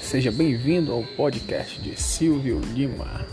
Seja bem-vindo ao podcast de Silvio Lima.